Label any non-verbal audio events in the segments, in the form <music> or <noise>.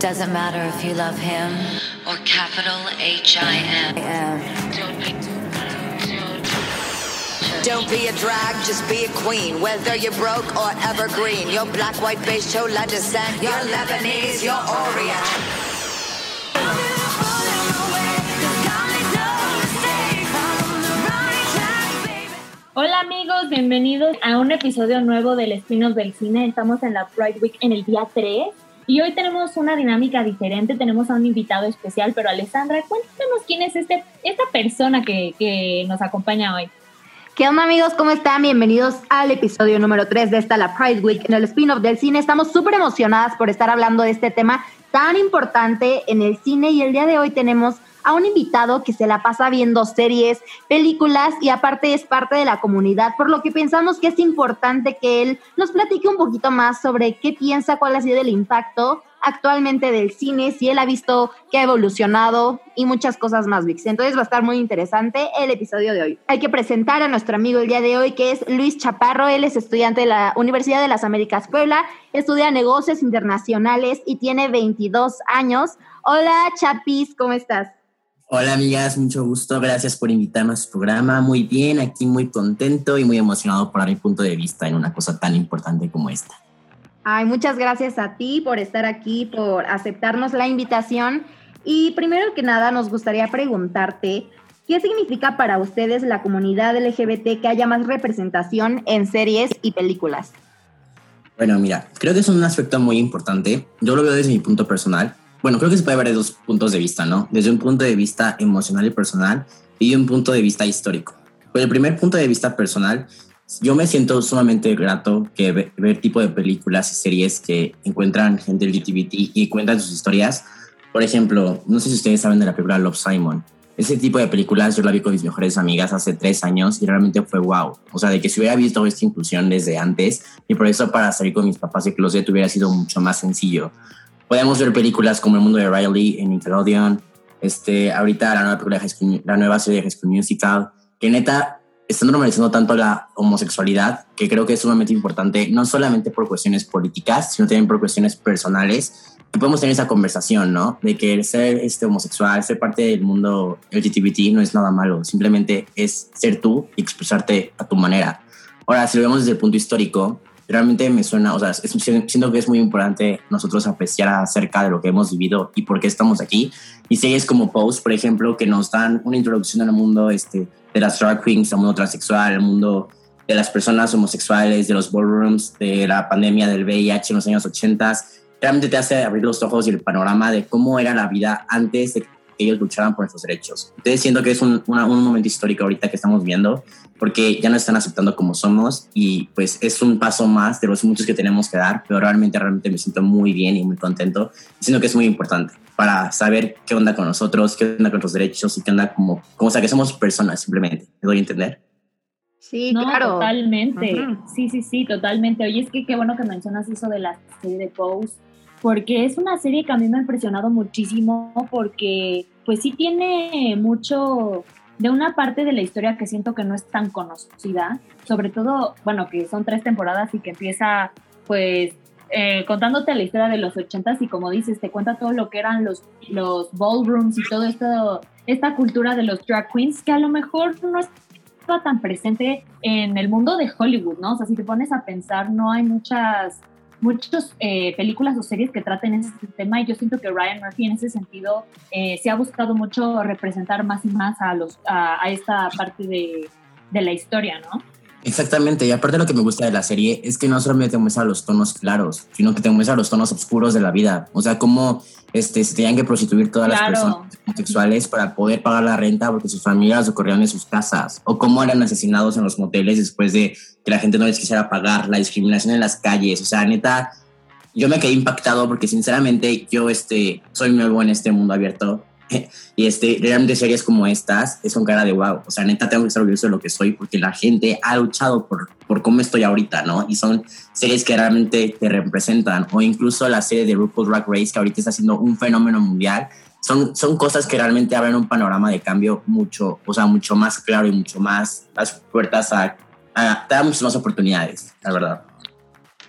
doesn't matter if you love him or capital H I M. Don't be a drag, just be a queen. Whether you're broke or evergreen, you're black, white, beige, chola descent, you're Lebanese, you're Orient. Hola amigos, bienvenidos a un episodio nuevo del Espinos del Cine. Estamos en la Pride Week en el día 3 y hoy tenemos una dinámica diferente. Tenemos a un invitado especial, pero Alessandra, cuéntanos quién es este, esta persona que, que nos acompaña hoy. ¿Qué onda amigos? ¿Cómo están? Bienvenidos al episodio número 3 de esta, la Pride Week, en el spin-off del cine. Estamos súper emocionadas por estar hablando de este tema tan importante en el cine y el día de hoy tenemos a un invitado que se la pasa viendo series, películas y aparte es parte de la comunidad, por lo que pensamos que es importante que él nos platique un poquito más sobre qué piensa, cuál ha sido el impacto actualmente del cine, si él ha visto que ha evolucionado y muchas cosas más, Vix. Entonces va a estar muy interesante el episodio de hoy. Hay que presentar a nuestro amigo el día de hoy, que es Luis Chaparro. Él es estudiante de la Universidad de las Américas Puebla, estudia negocios internacionales y tiene 22 años. Hola, Chapis, ¿cómo estás? Hola amigas, mucho gusto, gracias por invitarme a su programa. Muy bien, aquí muy contento y muy emocionado por dar mi punto de vista en una cosa tan importante como esta. Ay, muchas gracias a ti por estar aquí, por aceptarnos la invitación. Y primero que nada nos gustaría preguntarte, ¿qué significa para ustedes la comunidad LGBT que haya más representación en series y películas? Bueno, mira, creo que es un aspecto muy importante. Yo lo veo desde mi punto personal bueno, creo que se puede ver de dos puntos de vista, ¿no? Desde un punto de vista emocional y personal y un punto de vista histórico. Pues el primer punto de vista personal, yo me siento sumamente grato que ver, tipo de películas y series que encuentran gente LGBT y cuentan sus historias. Por ejemplo, no sé si ustedes saben de la película Love Simon. Ese tipo de películas yo la vi con mis mejores amigas hace tres años y realmente fue wow. O sea, de que si hubiera visto esta inclusión desde antes y por eso para salir con mis papás de closet hubiera sido mucho más sencillo podemos ver películas como El mundo de Riley en Nickelodeon, este, ahorita la nueva, película de la nueva serie de High School Musical, que neta están normalizando tanto la homosexualidad que creo que es sumamente importante, no solamente por cuestiones políticas, sino también por cuestiones personales, que podemos tener esa conversación, ¿no? De que ser este, homosexual, ser parte del mundo LGBT no es nada malo, simplemente es ser tú y expresarte a tu manera. Ahora, si lo vemos desde el punto histórico, realmente me suena, o sea, siento que es muy importante nosotros apreciar acerca de lo que hemos vivido y por qué estamos aquí. Y series como Pose, por ejemplo, que nos dan una introducción al mundo este, de las drag queens, al mundo transexual, al mundo de las personas homosexuales, de los ballrooms, de la pandemia del VIH en los años 80, realmente te hace abrir los ojos y el panorama de cómo era la vida antes de ellos lucharan por nuestros derechos. Entonces siento que es un, un momento histórico ahorita que estamos viendo porque ya nos están aceptando como somos y pues es un paso más de los muchos que tenemos que dar, pero realmente, realmente me siento muy bien y muy contento, siento que es muy importante para saber qué onda con nosotros, qué onda con los derechos y qué onda como, como o sea, que somos personas simplemente, ¿me doy a entender? Sí, claro. Totalmente. Sí, sí, sí, totalmente. Oye, es que qué bueno que mencionas eso de la serie de Pose, porque es una serie que a mí me ha impresionado muchísimo, porque pues sí tiene mucho de una parte de la historia que siento que no es tan conocida, sobre todo, bueno, que son tres temporadas y que empieza pues eh, contándote la historia de los ochentas y como dices, te cuenta todo lo que eran los, los ballrooms y todo esto, esta cultura de los drag queens que a lo mejor no está tan presente en el mundo de Hollywood, ¿no? O sea, si te pones a pensar, no hay muchas muchas eh, películas o series que traten este tema y yo siento que Ryan Murphy en ese sentido eh, se ha buscado mucho representar más y más a, los, a, esta parte de, de, la historia, ¿no? Exactamente, y aparte lo que me gusta de la serie es que no solamente te muestra los tonos claros, sino que te muestra los tonos oscuros de la vida, o sea, cómo este, se tenían que prostituir todas las personas homosexuales para poder pagar la renta porque sus familias ocurrieron en sus casas, o cómo eran asesinados en los moteles después de que la gente no les quisiera pagar, la discriminación en las calles, o sea, neta, yo me quedé impactado porque sinceramente yo este, soy nuevo en este mundo abierto <laughs> y este, realmente series como estas es un cara de wow. O sea, neta, tengo que estar orgulloso de lo que soy porque la gente ha luchado por, por cómo estoy ahorita, ¿no? Y son series que realmente te representan. O incluso la serie de RuPaul's Drag Race, que ahorita está siendo un fenómeno mundial. Son, son cosas que realmente abren un panorama de cambio mucho, o sea, mucho más claro y mucho más las puertas a, a te da muchas más oportunidades, la verdad.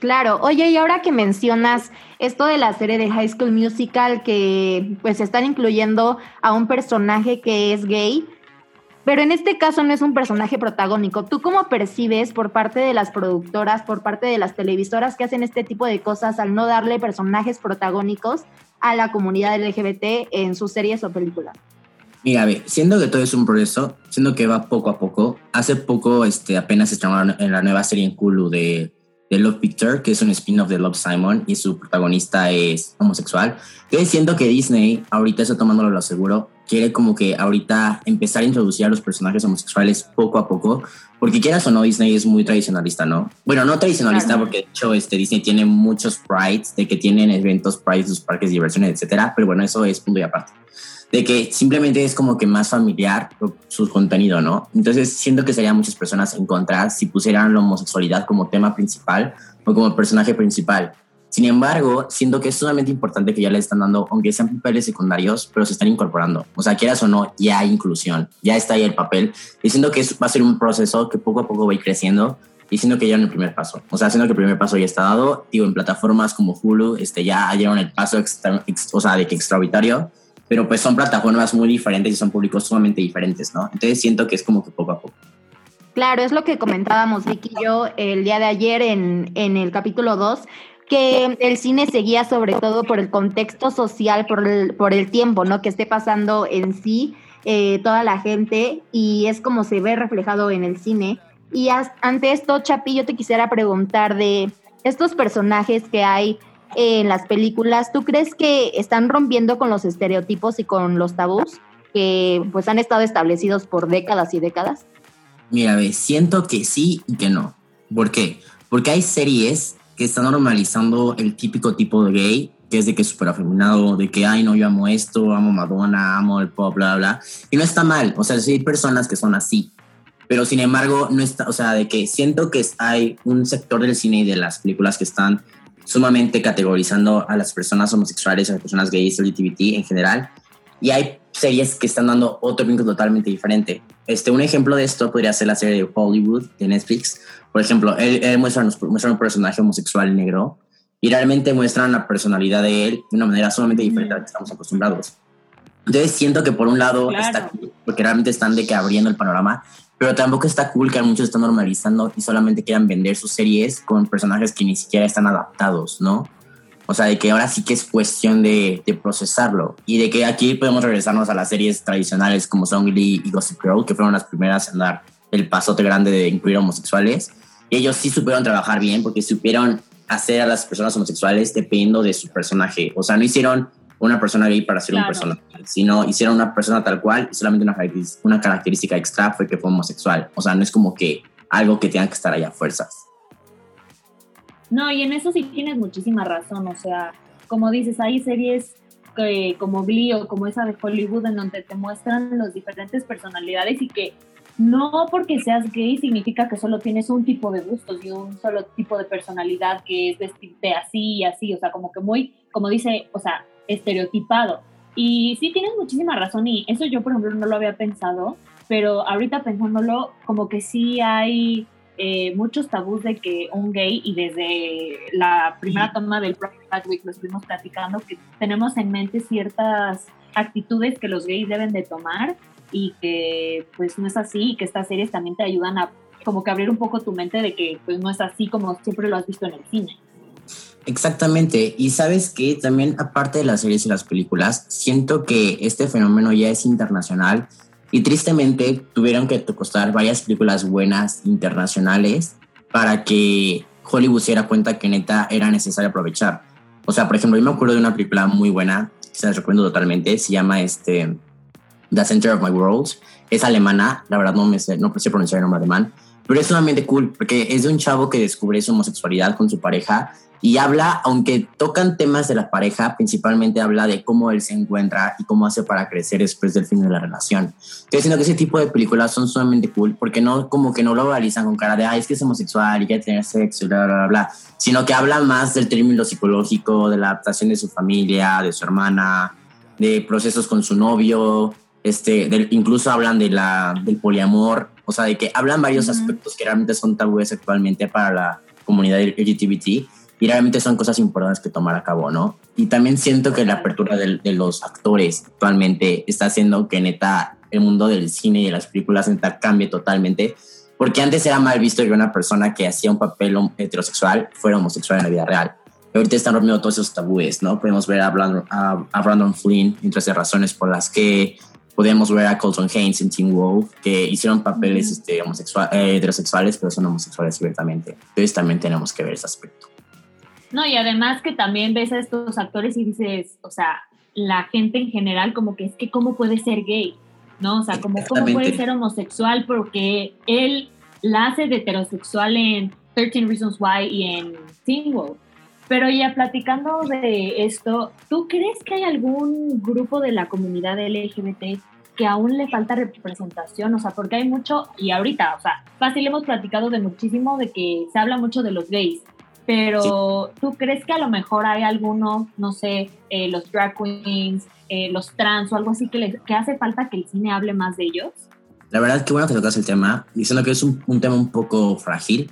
Claro, oye, y ahora que mencionas esto de la serie de High School Musical, que pues están incluyendo a un personaje que es gay, pero en este caso no es un personaje protagónico. ¿Tú cómo percibes por parte de las productoras, por parte de las televisoras que hacen este tipo de cosas al no darle personajes protagónicos a la comunidad LGBT en sus series o películas? Mira, a siendo que todo es un proceso, siendo que va poco a poco, hace poco este, apenas estrenaron en la nueva serie en Hulu de, de Love Picture, que es un spin-off de Love Simon y su protagonista es homosexual. Entonces siento que Disney ahorita está tomándolo lo seguro quiere como que ahorita empezar a introducir a los personajes homosexuales poco a poco, porque quieras o no, Disney es muy tradicionalista, ¿no? Bueno, no tradicionalista porque de hecho este, Disney tiene muchos prides, de que tienen eventos prides, sus parques de diversiones, etcétera, pero bueno, eso es punto y aparte. De que simplemente es como que más familiar su contenido, ¿no? Entonces siento que serían muchas personas en contra si pusieran la homosexualidad como tema principal o como personaje principal. Sin embargo, siento que es sumamente importante que ya le están dando, aunque sean papeles secundarios, pero se están incorporando. O sea, quieras o no, ya hay inclusión, ya está ahí el papel. Y siento que va a ser un proceso que poco a poco va creciendo y siento que ya en el primer paso. O sea, siento que el primer paso ya está dado. Digo, en plataformas como Hulu, este, ya llegaron el paso extra, o sea, de que extraordinario, pero pues son plataformas muy diferentes y son públicos sumamente diferentes, ¿no? Entonces siento que es como que poco a poco. Claro, es lo que comentábamos Vicky y yo el día de ayer en, en el capítulo 2, que el cine seguía sobre todo por el contexto social, por el, por el tiempo, ¿no? Que esté pasando en sí eh, toda la gente y es como se ve reflejado en el cine. Y ante esto, Chapi, yo te quisiera preguntar de estos personajes que hay en las películas, ¿tú crees que están rompiendo con los estereotipos y con los tabús que pues han estado establecidos por décadas y décadas? Mira, siento que sí y que no. ¿Por qué? Porque hay series que está normalizando el típico tipo de gay, que es de que es súper afeminado, de que, ay, no, yo amo esto, amo Madonna, amo el pop, bla, bla. Y no está mal, o sea, sí hay personas que son así, pero sin embargo, no está, o sea, de que siento que hay un sector del cine y de las películas que están sumamente categorizando a las personas homosexuales, a las personas gays, LGBT en general, y hay series que están dando otro vínculo totalmente diferente. Este, un ejemplo de esto podría ser la serie de Hollywood de Netflix. Por ejemplo, él, muestra, muestra, un personaje homosexual negro y realmente muestran la personalidad de él de una manera sumamente diferente a la que estamos acostumbrados. Entonces siento que por un lado está cool, porque realmente están de que abriendo el panorama, pero tampoco está cool que muchos están normalizando y solamente quieran vender sus series con personajes que ni siquiera están adaptados, ¿no? O sea, de que ahora sí que es cuestión de, de, procesarlo. Y de que aquí podemos regresarnos a las series tradicionales como Song Lee y Gossip Girl, que fueron las primeras en dar el pasote grande de incluir homosexuales. Y ellos sí supieron trabajar bien porque supieron hacer a las personas homosexuales dependiendo de su personaje. O sea, no hicieron una persona gay para ser un personaje, sino hicieron una persona tal cual y solamente una, una característica extra fue que fue homosexual. O sea, no es como que algo que tenga que estar allá a fuerzas. No, y en eso sí tienes muchísima razón, o sea, como dices, hay series que, como Glee o como esa de Hollywood en donde te muestran las diferentes personalidades y que no porque seas gay significa que solo tienes un tipo de gustos y un solo tipo de personalidad que es vestirte así y así, o sea, como que muy, como dice, o sea, estereotipado. Y sí tienes muchísima razón y eso yo, por ejemplo, no lo había pensado, pero ahorita pensándolo, como que sí hay eh, muchos tabús de que un gay, y desde la primera toma del Pride Week lo estuvimos platicando, que tenemos en mente ciertas actitudes que los gays deben de tomar y que pues no es así y que estas series también te ayudan a como que abrir un poco tu mente de que pues no es así como siempre lo has visto en el cine. Exactamente, y sabes que también aparte de las series y las películas, siento que este fenómeno ya es internacional y tristemente tuvieron que costar varias películas buenas internacionales para que Hollywood se diera cuenta que neta era necesario aprovechar. O sea, por ejemplo, yo me acuerdo de una película muy buena, que se la recuerdo totalmente, se llama este, The Center of My World. Es alemana, la verdad no me sé, no sé pronunciar el nombre alemán, pero es sumamente cool porque es de un chavo que descubre su homosexualidad con su pareja y habla, aunque tocan temas de la pareja, principalmente habla de cómo él se encuentra y cómo hace para crecer después del fin de la relación. Estoy diciendo que ese tipo de películas son sumamente cool porque no como que no lo realizan con cara de, ay, es que es homosexual y quiere tener sexo y bla, bla, bla, bla, sino que habla más del término psicológico, de la adaptación de su familia, de su hermana, de procesos con su novio, este, incluso hablan de la, del poliamor, o sea, de que hablan varios aspectos que realmente son tabúes actualmente para la comunidad LGBT y realmente son cosas importantes que tomar a cabo, ¿no? Y también siento que la apertura de, de los actores actualmente está haciendo que neta el mundo del cine y de las películas neta cambie totalmente, porque antes era mal visto que una persona que hacía un papel heterosexual fuera homosexual en la vida real. Y ahorita están rompiendo todos esos tabúes, ¿no? Podemos ver a Brandon, a, Brandon Flynn, entre esas razones por las que podemos ver a Colton Haynes en Teen Wolf, que hicieron papeles este, homosexual, eh, heterosexuales, pero son homosexuales abiertamente. Entonces también tenemos que ver ese aspecto. No, y además que también ves a estos actores y dices, o sea, la gente en general como que es que cómo puede ser gay, ¿no? O sea, como cómo puede ser homosexual porque él la hace de heterosexual en 13 Reasons Why y en Teen Wolf. Pero ya platicando de esto, ¿tú crees que hay algún grupo de la comunidad LGBT que aún le falta representación? O sea, porque hay mucho, y ahorita, o sea, fácil hemos platicado de muchísimo de que se habla mucho de los gays, pero ¿tú crees que a lo mejor hay alguno, no sé, eh, los drag queens, eh, los trans o algo así que, que hace falta que el cine hable más de ellos? La verdad, que bueno que tocas el tema, diciendo que es un, un tema un poco frágil,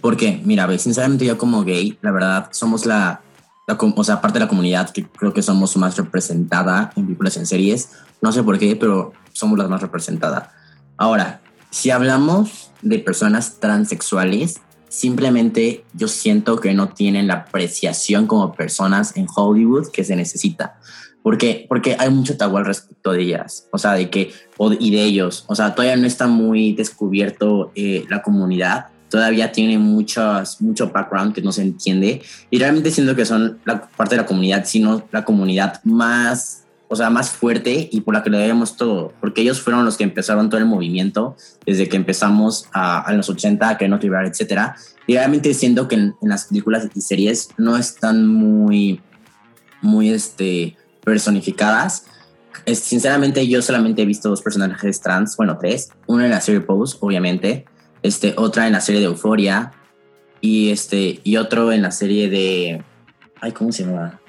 porque, mira, sinceramente yo como gay, la verdad, somos la, o sea, parte de la comunidad que creo que somos más representada en películas, en series. No sé por qué, pero somos las más representadas. Ahora, si hablamos de personas transexuales, simplemente yo siento que no tienen la apreciación como personas en Hollywood que se necesita. Porque, porque hay mucho tabú al respecto de ellas, o sea, de que, y de ellos, o sea, todavía no está muy descubierto eh, la comunidad. Todavía tiene muchos, mucho background que no se entiende. Y realmente siento que son la parte de la comunidad, sino la comunidad más, o sea, más fuerte y por la que le debemos todo, porque ellos fueron los que empezaron todo el movimiento desde que empezamos a, los 80, que no liberar, etcétera. Y realmente siento que en, las películas y series no están muy, muy, este, personificadas. Sinceramente, yo solamente he visto dos personajes trans, bueno, tres. Uno en la serie Pose, obviamente, este, otra en la serie de Euforia y, este, y otro en la serie de... Ay, ¿cómo se llama?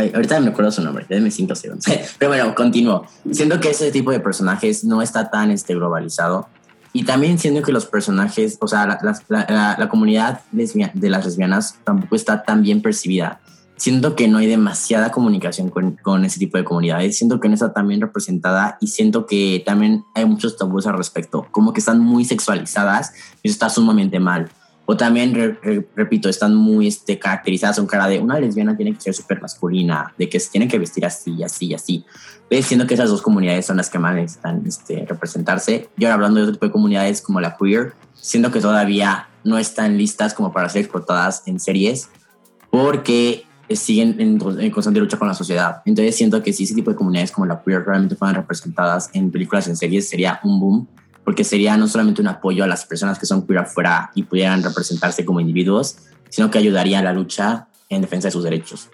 Ay, ahorita me acuerdo su nombre, déme cinco segundos. <laughs> Pero bueno, continúo. Siento que ese tipo de personajes no está tan este, globalizado. Y también siento que los personajes, o sea, la, la comunidad de las lesbianas tampoco está tan bien percibida siento que no hay demasiada comunicación con, con, ese tipo de comunidades, siento que no está tan bien representada y siento que también hay muchos tabúes al respecto, como que están muy sexualizadas y eso está sumamente mal. O también, repito, están muy este, caracterizadas con cara de una lesbiana tiene que ser súper masculina, de que se tiene que vestir así, así, así. Siento que esas dos comunidades son las que más necesitan este, representarse. Y ahora hablando de otro tipo de comunidades como la queer, siento que todavía no están listas como para ser explotadas en series porque siguen en, constante lucha con la sociedad. Entonces siento que si ese tipo de comunidades como la queer realmente fueran representadas en películas, en series, sería un boom, porque sería no solamente un apoyo a las personas que son queer afuera y pudieran representarse como individuos, sino que ayudaría a la lucha en defensa de sus derechos.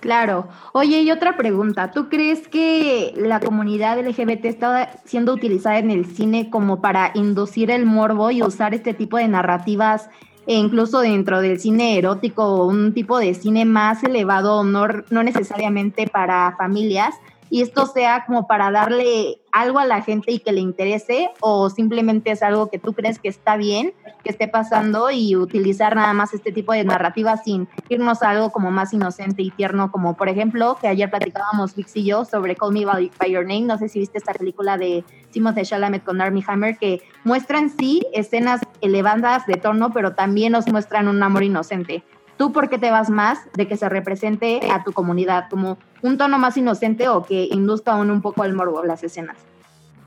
Claro. Oye, y otra pregunta. ¿Tú crees que la comunidad LGBT está siendo utilizada en el cine como para inducir el morbo y usar este tipo de narrativas e incluso dentro del cine erótico, un tipo de cine más elevado, no, no necesariamente para familias, y esto sea como para darle algo a la gente y que le interese o simplemente es algo que tú crees que está bien, que esté pasando y utilizar nada más este tipo de narrativa sin irnos a algo como más inocente y tierno, como por ejemplo que ayer platicábamos Vix y yo sobre Call Me By, Your Name, no sé si viste esta película de de Chalamet con Armie Hammer que muestran sí escenas elevadas de tono, pero también nos muestran un amor inocente. ¿Tú por qué te vas más de que se represente a tu comunidad como un tono más inocente o que induzca aún un poco al morbo las escenas?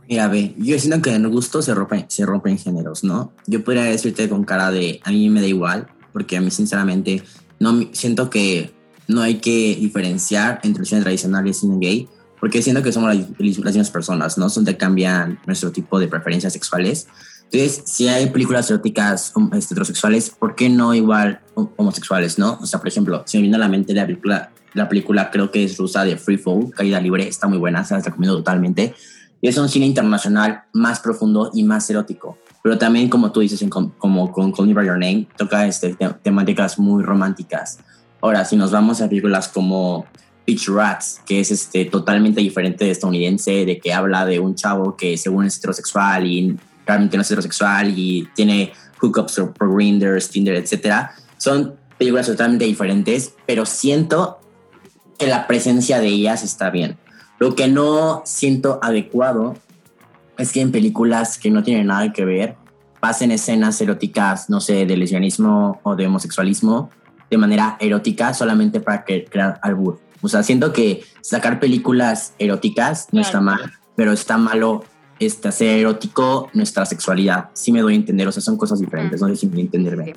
Mira, ve, yo siento que en gusto se rompen, se rompen géneros, ¿no? Yo podría decirte con cara de a mí me da igual, porque a mí sinceramente no siento que no hay que diferenciar entre el cine tradicional y el cine gay, porque siento que somos las, mismas personas, ¿no? Son cambian nuestro tipo de preferencias sexuales entonces, si hay películas eróticas um, este, heterosexuales, ¿por qué no igual homosexuales, no? O sea, por ejemplo, si me viene a la mente la película, la película creo que es rusa de Free Fall, Caída Libre, está muy buena, se la recomiendo totalmente. Y es un cine internacional más profundo y más erótico. Pero también, como tú dices, como con Call Me By Your Name, toca este, temáticas muy románticas. Ahora, si nos vamos a películas como Pitch Rats, que es este, totalmente diferente de estadounidense, de que habla de un chavo que según es heterosexual y realmente no es heterosexual y tiene Hookups por Grindr, Tinder, etcétera. Son películas totalmente diferentes, pero siento que la presencia de ellas está bien. Lo que no siento adecuado es que en películas que no tienen nada que ver pasen escenas eróticas, no sé, de lesbianismo o de homosexualismo de manera erótica solamente para crear albur. O sea, siento que sacar películas eróticas no está mal, pero está malo este, hacer erótico nuestra sexualidad. Sí me doy a entender, o sea, son cosas diferentes, no sé si me entenderme.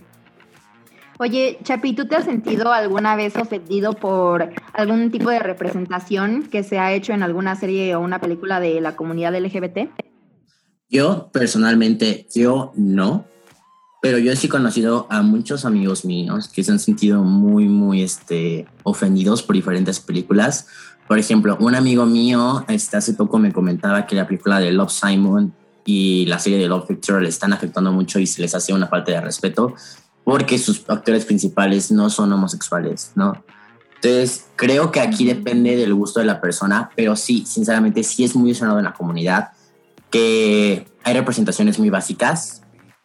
Oye, Chapi, ¿tú te has sentido alguna vez ofendido por algún tipo de representación que se ha hecho en alguna serie o una película de la comunidad LGBT? Yo personalmente, yo no, pero yo sí he conocido a muchos amigos míos que se han sentido muy, muy este, ofendidos por diferentes películas. Por ejemplo, un amigo mío este, hace poco me comentaba que la película de Love Simon y la serie de Love Victor le están afectando mucho y se les hace una falta de respeto porque sus actores principales no son homosexuales, ¿no? Entonces, creo que aquí depende del gusto de la persona, pero sí, sinceramente, sí es muy sonado en la comunidad que hay representaciones muy básicas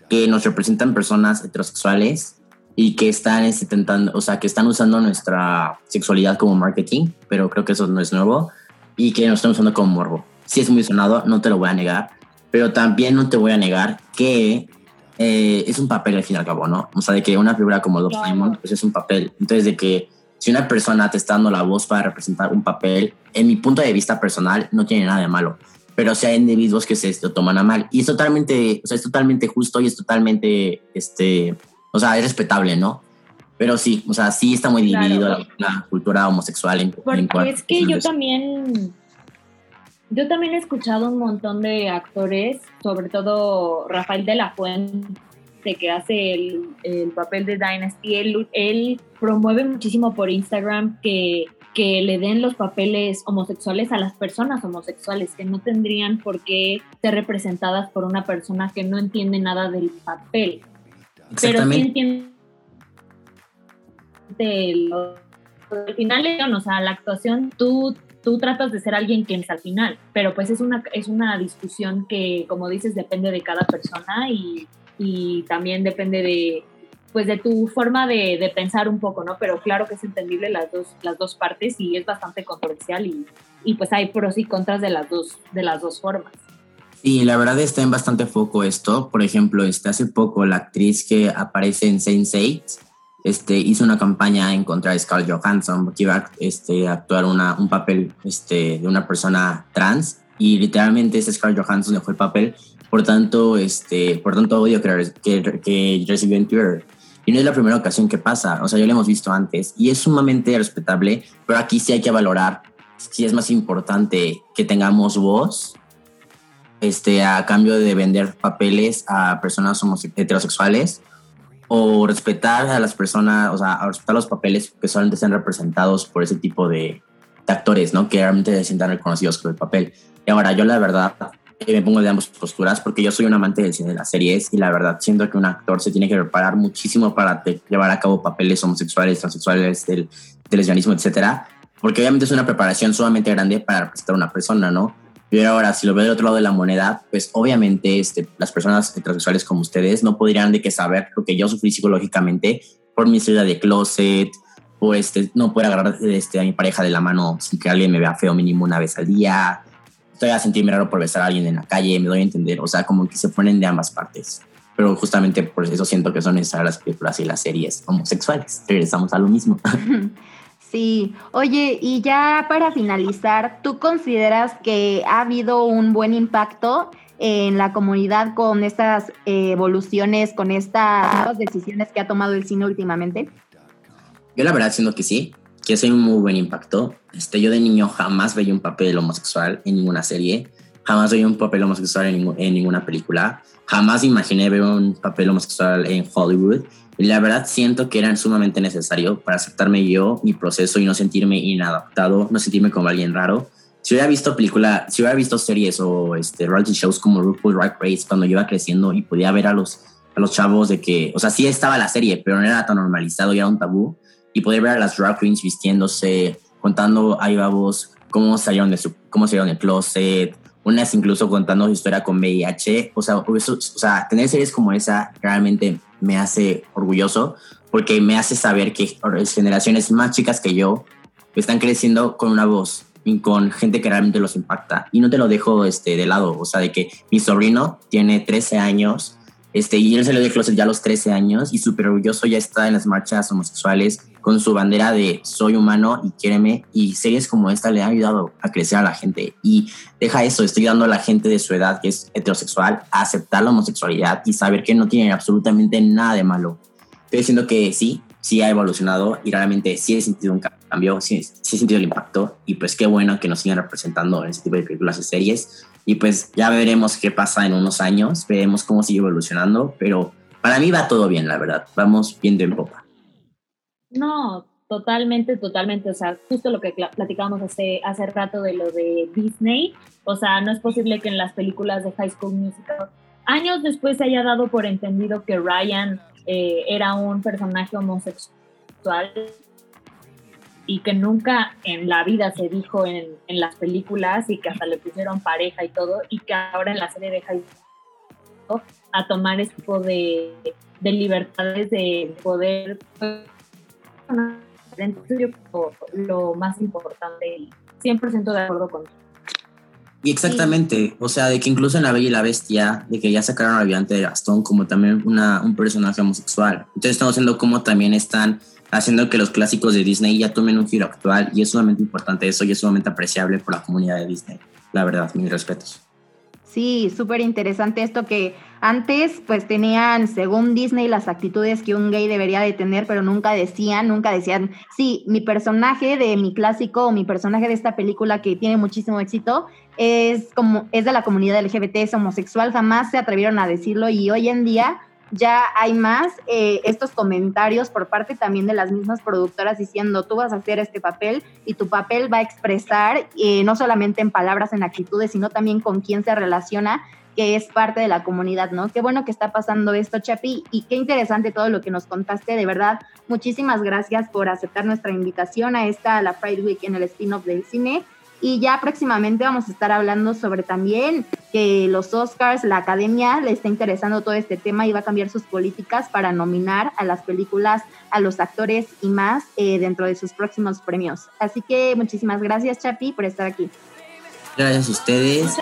que nos representan personas heterosexuales y que están intentando, o sea, que están usando nuestra sexualidad como marketing, pero creo que eso no es nuevo y que nos están usando como morbo. Sí es muy sonado, no te lo voy a negar, pero también no te voy a negar que eh, es un papel al fin y al cabo, ¿no? O sea, de que una figura como Love Simon, pues es un papel. Entonces, de que si una persona te está dando la voz para representar un papel, en mi punto de vista personal, no tiene nada de malo. Pero si hay individuos que se lo toman a mal. Y es totalmente, o sea, es totalmente justo y es totalmente, este, o sea, es respetable, ¿no? Pero sí, o sea, sí está muy dividido la, cultura homosexual en, Porque es que yo también yo también he escuchado un montón de actores, sobre todo Rafael de la Fuente, que hace el, papel de Dynasty. Él, él, promueve muchísimo por Instagram que, que le den los papeles homosexuales a las personas homosexuales, que no tendrían por qué ser representadas por una persona que no entiende nada del papel. Pero sí entiende al final, o sea, la actuación, tú tú tratas de ser alguien que es al final, pero pues es una, es una discusión que, como dices, depende de cada persona y, y también depende de, pues de tu forma de, de, pensar un poco, ¿no? Pero claro que es entendible las dos, las dos partes y es bastante controversial y, y pues hay pros y contras de las dos, de las dos formas. Sí, la verdad está en bastante foco esto. Por ejemplo, este, hace poco la actriz que aparece en Sense8 este, hizo una campaña en contra de Scarlett Johansson, que iba a este, actuar una, un papel este, de una persona trans y literalmente ese Scarlett Johansson dejó el papel por tanto, este, por tanto odio que, que, que recibió en Twitter. Y no es la primera ocasión que pasa, o sea, ya lo hemos visto antes y es sumamente respetable, pero aquí sí hay que valorar si es más importante que tengamos voz este, a cambio de vender papeles a personas heterosexuales o respetar a las personas, o sea, respetar los papeles que solamente sean representados por ese tipo de, actores, ¿no? Que realmente se sientan reconocidos por el papel. Y ahora, yo la verdad me pongo de ambas posturas porque yo soy un amante del cine de las series y la verdad siento que un actor se tiene que preparar muchísimo para llevar a cabo papeles homosexuales, transexuales, del, del lesbianismo, etcétera, porque obviamente es una preparación sumamente grande para representar a una persona, ¿no? Pero ahora, si lo veo del otro lado de la moneda, pues obviamente este, las personas heterosexuales como ustedes no podrían de qué saber lo que yo sufrí psicológicamente por mi salida de closet, o este, no poder agarrar este, a mi pareja de la mano sin que alguien me vea feo mínimo una vez al día. Estoy a sentirme raro por besar a alguien en la calle, me doy a entender. O sea, como que se ponen de ambas partes. Pero justamente por eso siento que son necesarias las películas y las series homosexuales. Regresamos a lo mismo. <laughs> Sí, oye, y ya para finalizar, ¿tú consideras que ha habido un buen impacto en la comunidad con estas evoluciones, con estas decisiones que ha tomado el cine últimamente? Yo la verdad siento que sí, que es un muy buen impacto. Este, yo de niño jamás veía un papel homosexual en ninguna serie, jamás veía un papel homosexual en, en ninguna película, jamás imaginé ver un papel homosexual en Hollywood y la verdad siento que era sumamente necesario para aceptarme yo, mi proceso y no sentirme inadaptado, no sentirme como alguien raro. Si hubiera visto película, si hubiera visto series o este, reality shows como RuPaul Drag Race cuando yo iba creciendo y podía ver a los, a los chavos de que, o sea, sí estaba la serie, pero no era tan normalizado y era un tabú. Y poder ver a las drag queens vistiéndose, contando ahí vos cómo salieron de su, cómo salieron del closet, unas incluso contando su historia con VIH. O sea, o sea, tener series como esa realmente me hace orgulloso porque me hace saber que generaciones más chicas que yo están creciendo con una voz y con gente que realmente los impacta. Y no te lo dejo este, de lado, o sea, de que mi sobrino tiene 13 años este, y él salió de closet ya a los 13 años y súper orgulloso ya está en las marchas homosexuales con su bandera de soy humano y quiéreme. Y series como esta le han ayudado a crecer a la gente. Y deja eso, estoy dando a la gente de su edad que es heterosexual a aceptar la homosexualidad y saber que no tiene absolutamente nada de malo. Estoy diciendo que sí, sí ha evolucionado y realmente sí he sentido un cambio, sí, sí he sentido el impacto. Y pues qué bueno que nos sigan representando en ese tipo de películas y series y pues ya veremos qué pasa en unos años, veremos cómo sigue evolucionando, pero para mí va todo bien, la verdad, vamos viendo en popa. No, totalmente, totalmente, o sea, justo lo que platicábamos hace, hace rato de lo de Disney, o sea, no es posible que en las películas de High School Musical años después se haya dado por entendido que Ryan eh, era un personaje homosexual y que nunca en la vida se dijo en, en, las películas y que hasta le pusieron pareja y todo y que ahora en la serie deja a tomar ese tipo de, de libertades de poder lo, más importante y 100% de acuerdo con y exactamente, o sea, de que incluso en La Bella y la Bestia, de que ya sacaron al Viante de Gastón como también una, un personaje homosexual. Entonces estamos viendo cómo también están haciendo que los clásicos de Disney ya tomen un giro actual y es sumamente importante eso y es sumamente apreciable por la comunidad de Disney. La verdad, mis respetos. Sí, súper interesante esto que antes pues tenían, según Disney, las actitudes que un gay debería de tener, pero nunca decían, nunca decían, sí, mi personaje de mi clásico o mi personaje de esta película que tiene muchísimo éxito es como es de la comunidad LGBT, es homosexual, jamás se atrevieron a decirlo y hoy en día ya hay más eh, estos comentarios por parte también de las mismas productoras diciendo, tú vas a hacer este papel y tu papel va a expresar eh, no solamente en palabras, en actitudes, sino también con quién se relaciona que es parte de la comunidad, ¿no? Qué bueno que está pasando esto, Chapi, y qué interesante todo lo que nos contaste, de verdad, muchísimas gracias por aceptar nuestra invitación a esta, la Pride Week en el spin-off del cine. Y ya próximamente vamos a estar hablando sobre también que los Oscars, la academia le está interesando todo este tema y va a cambiar sus políticas para nominar a las películas, a los actores y más eh, dentro de sus próximos premios. Así que muchísimas gracias, Chapi, por estar aquí. Gracias a ustedes.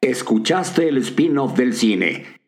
Escuchaste el spin-off del cine.